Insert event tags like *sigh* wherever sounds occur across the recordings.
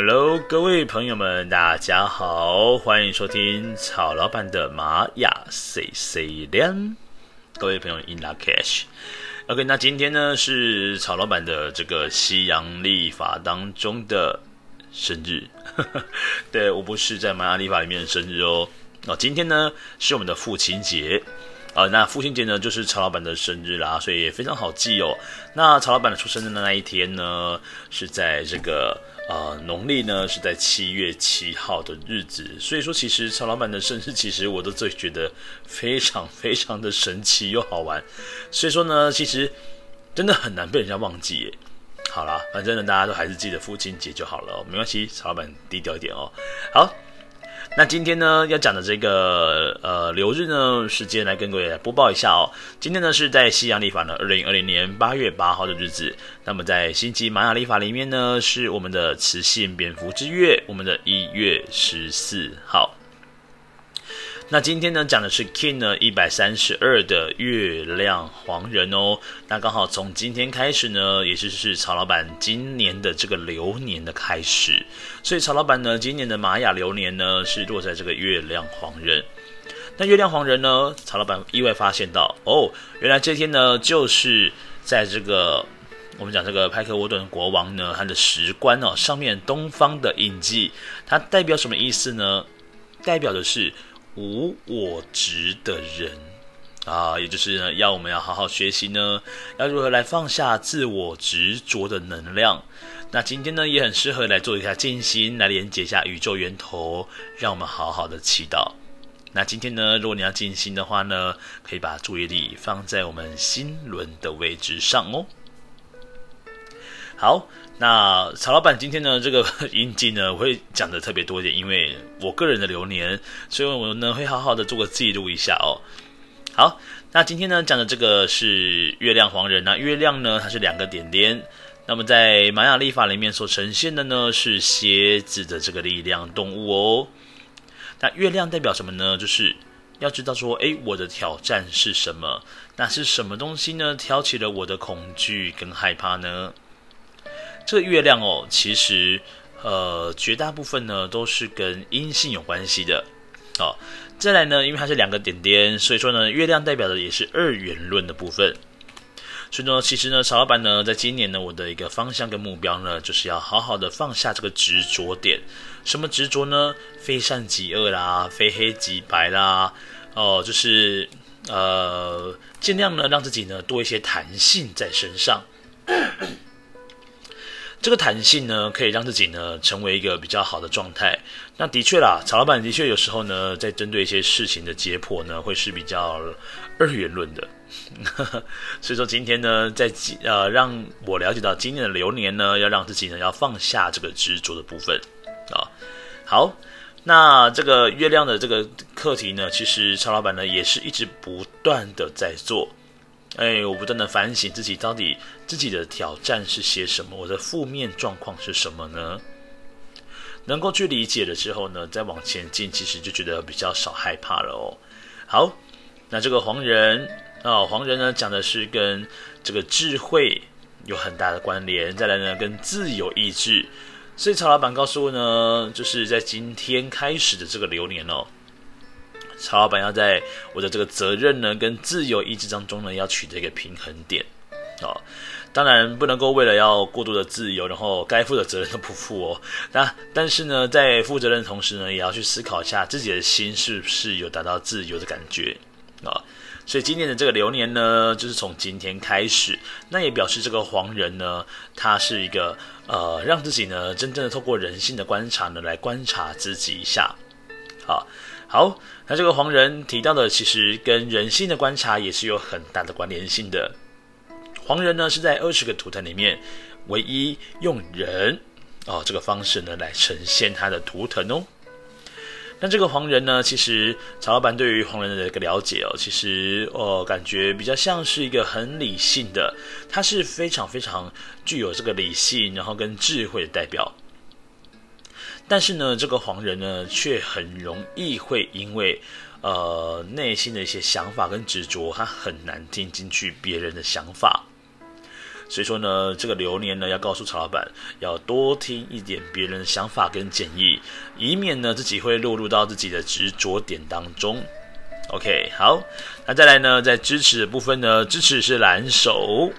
Hello，各位朋友们，大家好，欢迎收听曹老板的玛雅 C C 亮。各位朋友，In lak'ech。OK，那今天呢是曹老板的这个西洋历法当中的生日。*laughs* 对，我不是在玛雅历法里面的生日哦。哦，今天呢是我们的父亲节。啊、那父亲节呢，就是曹老板的生日啦，所以也非常好记哦。那曹老板的出生的那一天呢，是在这个呃农历呢是在七月七号的日子，所以说其实曹老板的生日，其实我都最觉得非常非常的神奇又好玩。所以说呢，其实真的很难被人家忘记耶。好啦，反正呢大家都还是记得父亲节就好了，没关系，曹老板低调一点哦。好。那今天呢，要讲的这个呃流日呢，时间来跟各位播报一下哦。今天呢是在西洋历法的二零二零年八月八号的日子。那么在星际玛雅历法里面呢，是我们的雌性蝙蝠之月，我们的一月十四号。那今天呢，讲的是 King 呢一百三十二的月亮黄人哦。那刚好从今天开始呢，也就是曹老板今年的这个流年的开始。所以曹老板呢，今年的玛雅流年呢是落在这个月亮黄人。那月亮黄人呢，曹老板意外发现到哦，原来这天呢就是在这个我们讲这个派克沃顿国王呢，他的石棺哦上面东方的印记，它代表什么意思呢？代表的是。无我执的人啊，也就是呢，要我们要好好学习呢，要如何来放下自我执着的能量。那今天呢，也很适合来做一下静心，来连接一下宇宙源头，让我们好好的祈祷。那今天呢，如果你要静心的话呢，可以把注意力放在我们心轮的位置上哦。好。那曹老板今天呢，这个 *laughs* 印记呢，我会讲的特别多一点，因为我个人的流年，所以我呢会好好的做个记录一下哦。好，那今天呢讲的这个是月亮黄人，那月亮呢它是两个点点，那么在玛雅历法里面所呈现的呢是蝎子的这个力量动物哦。那月亮代表什么呢？就是要知道说，诶，我的挑战是什么？那是什么东西呢？挑起了我的恐惧跟害怕呢？这个月亮哦，其实呃绝大部分呢都是跟阴性有关系的。哦，再来呢，因为它是两个点点，所以说呢，月亮代表的也是二元论的部分。所以呢，其实呢，曹老板呢，在今年呢，我的一个方向跟目标呢，就是要好好的放下这个执着点。什么执着呢？非善即恶啦，非黑即白啦。哦，就是呃，尽量呢让自己呢多一些弹性在身上。这个弹性呢，可以让自己呢成为一个比较好的状态。那的确啦，曹老板的确有时候呢，在针对一些事情的解剖呢，会是比较二元论的。*laughs* 所以说今天呢，在呃让我了解到今年的流年呢，要让自己呢要放下这个执着的部分啊。好，那这个月亮的这个课题呢，其实曹老板呢也是一直不断的在做。哎，我不断的反省自己，到底自己的挑战是些什么？我的负面状况是什么呢？能够去理解了之后呢，再往前进，其实就觉得比较少害怕了哦。好，那这个黄人啊、哦，黄人呢讲的是跟这个智慧有很大的关联，再来呢跟自由意志。所以曹老板告诉我呢，就是在今天开始的这个流年哦。曹老板要在我的这个责任呢，跟自由意志当中呢，要取得一个平衡点，哦，当然不能够为了要过度的自由，然后该负的责任都不负哦。*laughs* 那但是呢，在负责任的同时呢，也要去思考一下自己的心是不是有达到自由的感觉。啊、所以今年的这个流年呢，就是从今天开始，那也表示这个黄人呢，他是一个呃，让自己呢，真正的透过人性的观察呢，来观察自己一下，好、好，那这个黄人提到的，其实跟人性的观察也是有很大的关联性的。黄人呢，是在二十个图腾里面唯一用人哦这个方式呢来呈现他的图腾哦。那这个黄人呢，其实曹老板对于黄人的一个了解哦，其实哦感觉比较像是一个很理性的，他是非常非常具有这个理性，然后跟智慧的代表。但是呢，这个黄人呢，却很容易会因为，呃，内心的一些想法跟执着，他很难听进去别人的想法。所以说呢，这个流年呢，要告诉曹老板，要多听一点别人的想法跟建议，以免呢自己会落入到自己的执着点当中。OK，好，那再来呢，在支持的部分呢，支持是蓝手。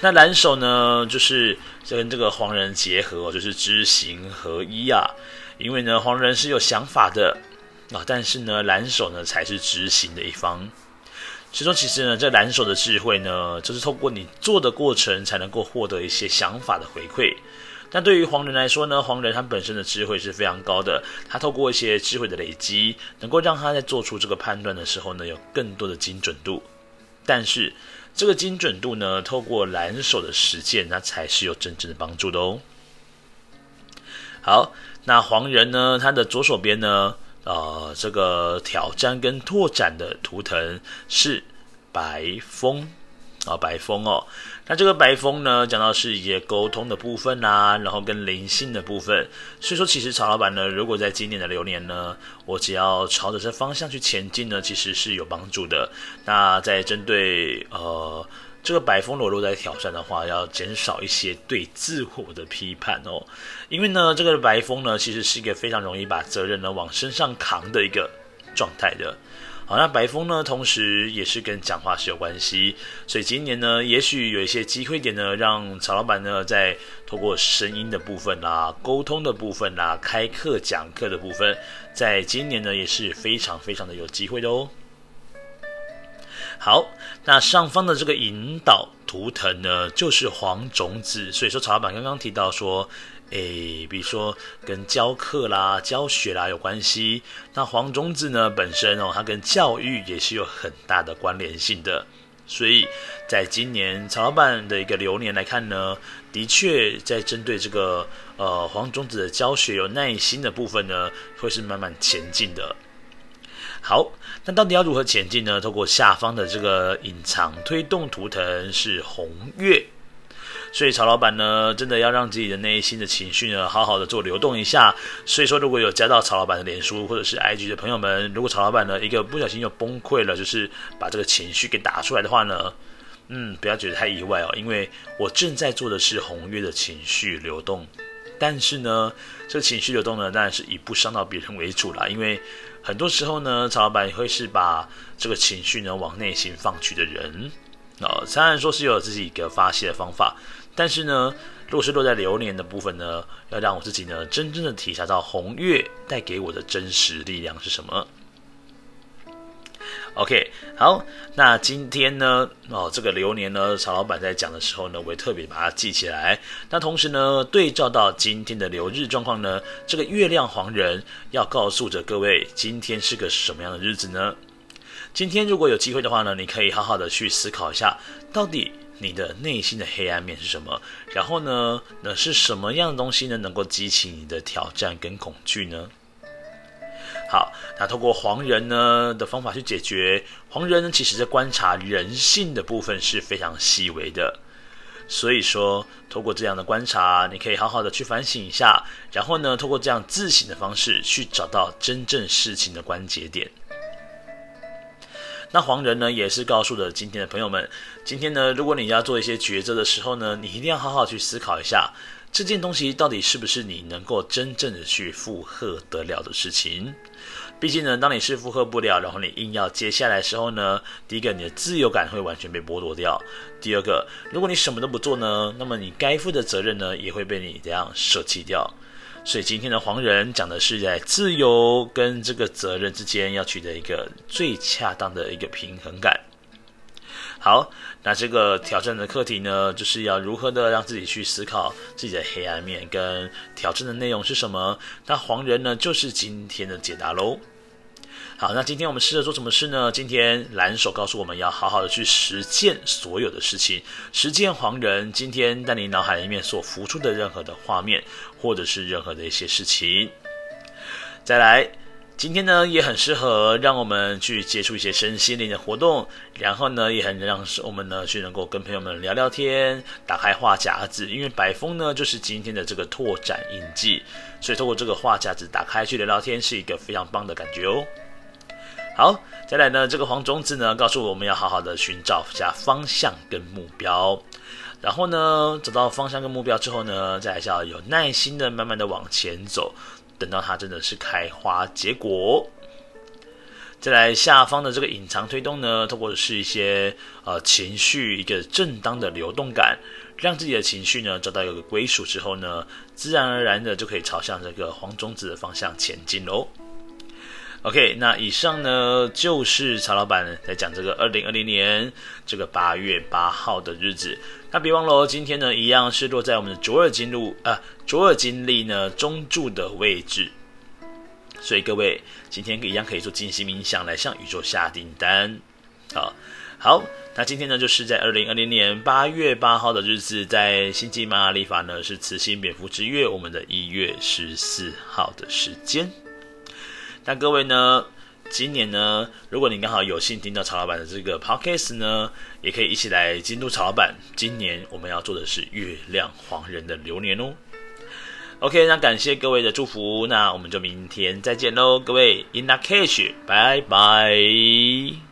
那蓝手呢，就是跟这个黄人结合，就是知行合一啊。因为呢，黄人是有想法的啊，但是呢，蓝手呢才是执行的一方。其中，其实呢，这蓝手的智慧呢，就是透过你做的过程，才能够获得一些想法的回馈。但对于黄人来说呢，黄人他本身的智慧是非常高的，他透过一些智慧的累积，能够让他在做出这个判断的时候呢，有更多的精准度。但是这个精准度呢，透过蓝手的实践，那才是有真正的帮助的哦。好，那黄人呢，他的左手边呢，呃，这个挑战跟拓展的图腾是白风。啊，白风哦，那这个白风呢，讲到是一些沟通的部分啊，然后跟灵性的部分。所以说，其实曹老板呢，如果在今年的流年呢，我只要朝着这方向去前进呢，其实是有帮助的。那在针对呃这个白风裸露在挑战的话，要减少一些对自我的批判哦，因为呢，这个白风呢，其实是一个非常容易把责任呢往身上扛的一个状态的。好，那白风呢，同时也是跟讲话是有关系，所以今年呢，也许有一些机会点呢，让曹老板呢，在透过声音的部分啦、沟通的部分啦、开课讲课的部分，在今年呢，也是非常非常的有机会的哦。好，那上方的这个引导图腾呢，就是黄种子，所以说曹老板刚刚提到说。诶，比如说跟教课啦、教学啦有关系。那黄种子呢，本身哦，它跟教育也是有很大的关联性的。所以，在今年曹老板的一个流年来看呢，的确在针对这个呃黄种子的教学有耐心的部分呢，会是慢慢前进的。好，那到底要如何前进呢？透过下方的这个隐藏推动图腾是红月。所以曹老板呢，真的要让自己的内心的情绪呢，好好的做流动一下。所以说，如果有加到曹老板的脸书或者是 IG 的朋友们，如果曹老板呢一个不小心就崩溃了，就是把这个情绪给打出来的话呢，嗯，不要觉得太意外哦，因为我正在做的是红月的情绪流动。但是呢，这个情绪流动呢，当然是以不伤到别人为主啦。因为很多时候呢，曹老板会是把这个情绪呢往内心放去的人。哦，虽然说是有自己一个发泄的方法。但是呢，如果是落在流年的部分呢，要让我自己呢真正的体察到红月带给我的真实力量是什么。OK，好，那今天呢，哦，这个流年呢，曹老板在讲的时候呢，我也特别把它记起来。那同时呢，对照到今天的流日状况呢，这个月亮黄人要告诉着各位，今天是个什么样的日子呢？今天如果有机会的话呢，你可以好好的去思考一下，到底。你的内心的黑暗面是什么？然后呢，那是什么样的东西呢？能够激起你的挑战跟恐惧呢？好，那透过黄人呢的方法去解决。黄人呢，其实在观察人性的部分是非常细微的。所以说，透过这样的观察，你可以好好的去反省一下。然后呢，透过这样自省的方式，去找到真正事情的关节点。那黄人呢，也是告诉了今天的朋友们，今天呢，如果你要做一些抉择的时候呢，你一定要好好去思考一下，这件东西到底是不是你能够真正的去负荷得了的事情。毕竟呢，当你是负荷不了，然后你硬要接下来的时候呢，第一个你的自由感会完全被剥夺掉；第二个，如果你什么都不做呢，那么你该负的责任呢，也会被你这样舍弃掉。所以今天的黄人讲的是在自由跟这个责任之间要取得一个最恰当的一个平衡感。好，那这个挑战的课题呢，就是要如何的让自己去思考自己的黑暗面跟挑战的内容是什么。那黄人呢，就是今天的解答喽。好，那今天我们试着做什么事呢？今天蓝手告诉我们要好好的去实践所有的事情，实践黄人今天在你脑海里面所浮出的任何的画面，或者是任何的一些事情。再来，今天呢也很适合让我们去接触一些身心灵的活动，然后呢也很让我们呢去能够跟朋友们聊聊天，打开话匣子，因为白风呢就是今天的这个拓展印记，所以透过这个话匣子打开去聊聊天是一个非常棒的感觉哦。好，再来呢，这个黄种子呢，告诉我们要好好的寻找一下方向跟目标。然后呢，找到方向跟目标之后呢，再来是要有耐心的慢慢的往前走，等到它真的是开花结果。再来下方的这个隐藏推动呢，透过的是一些呃情绪一个正当的流动感，让自己的情绪呢找到一个归属之后呢，自然而然的就可以朝向这个黄种子的方向前进喽。OK，那以上呢就是曹老板在讲这个二零二零年这个八月八号的日子。那别忘了哦，今天呢一样是落在我们的卓尔金路啊，卓尔金历呢中柱的位置。所以各位今天一样可以做静心冥想来向宇宙下订单。好，好，那今天呢就是在二零二零年八月八号的日子，在星际玛雅历法呢是磁性蝙蝠之月，我们的一月十四号的时间。那各位呢，今年呢，如果你刚好有幸听到曹老板的这个 podcast 呢，也可以一起来监督曹老板。今年我们要做的是月亮黄人的流年哦。OK，那感谢各位的祝福，那我们就明天再见喽，各位 In lak'ech，拜拜。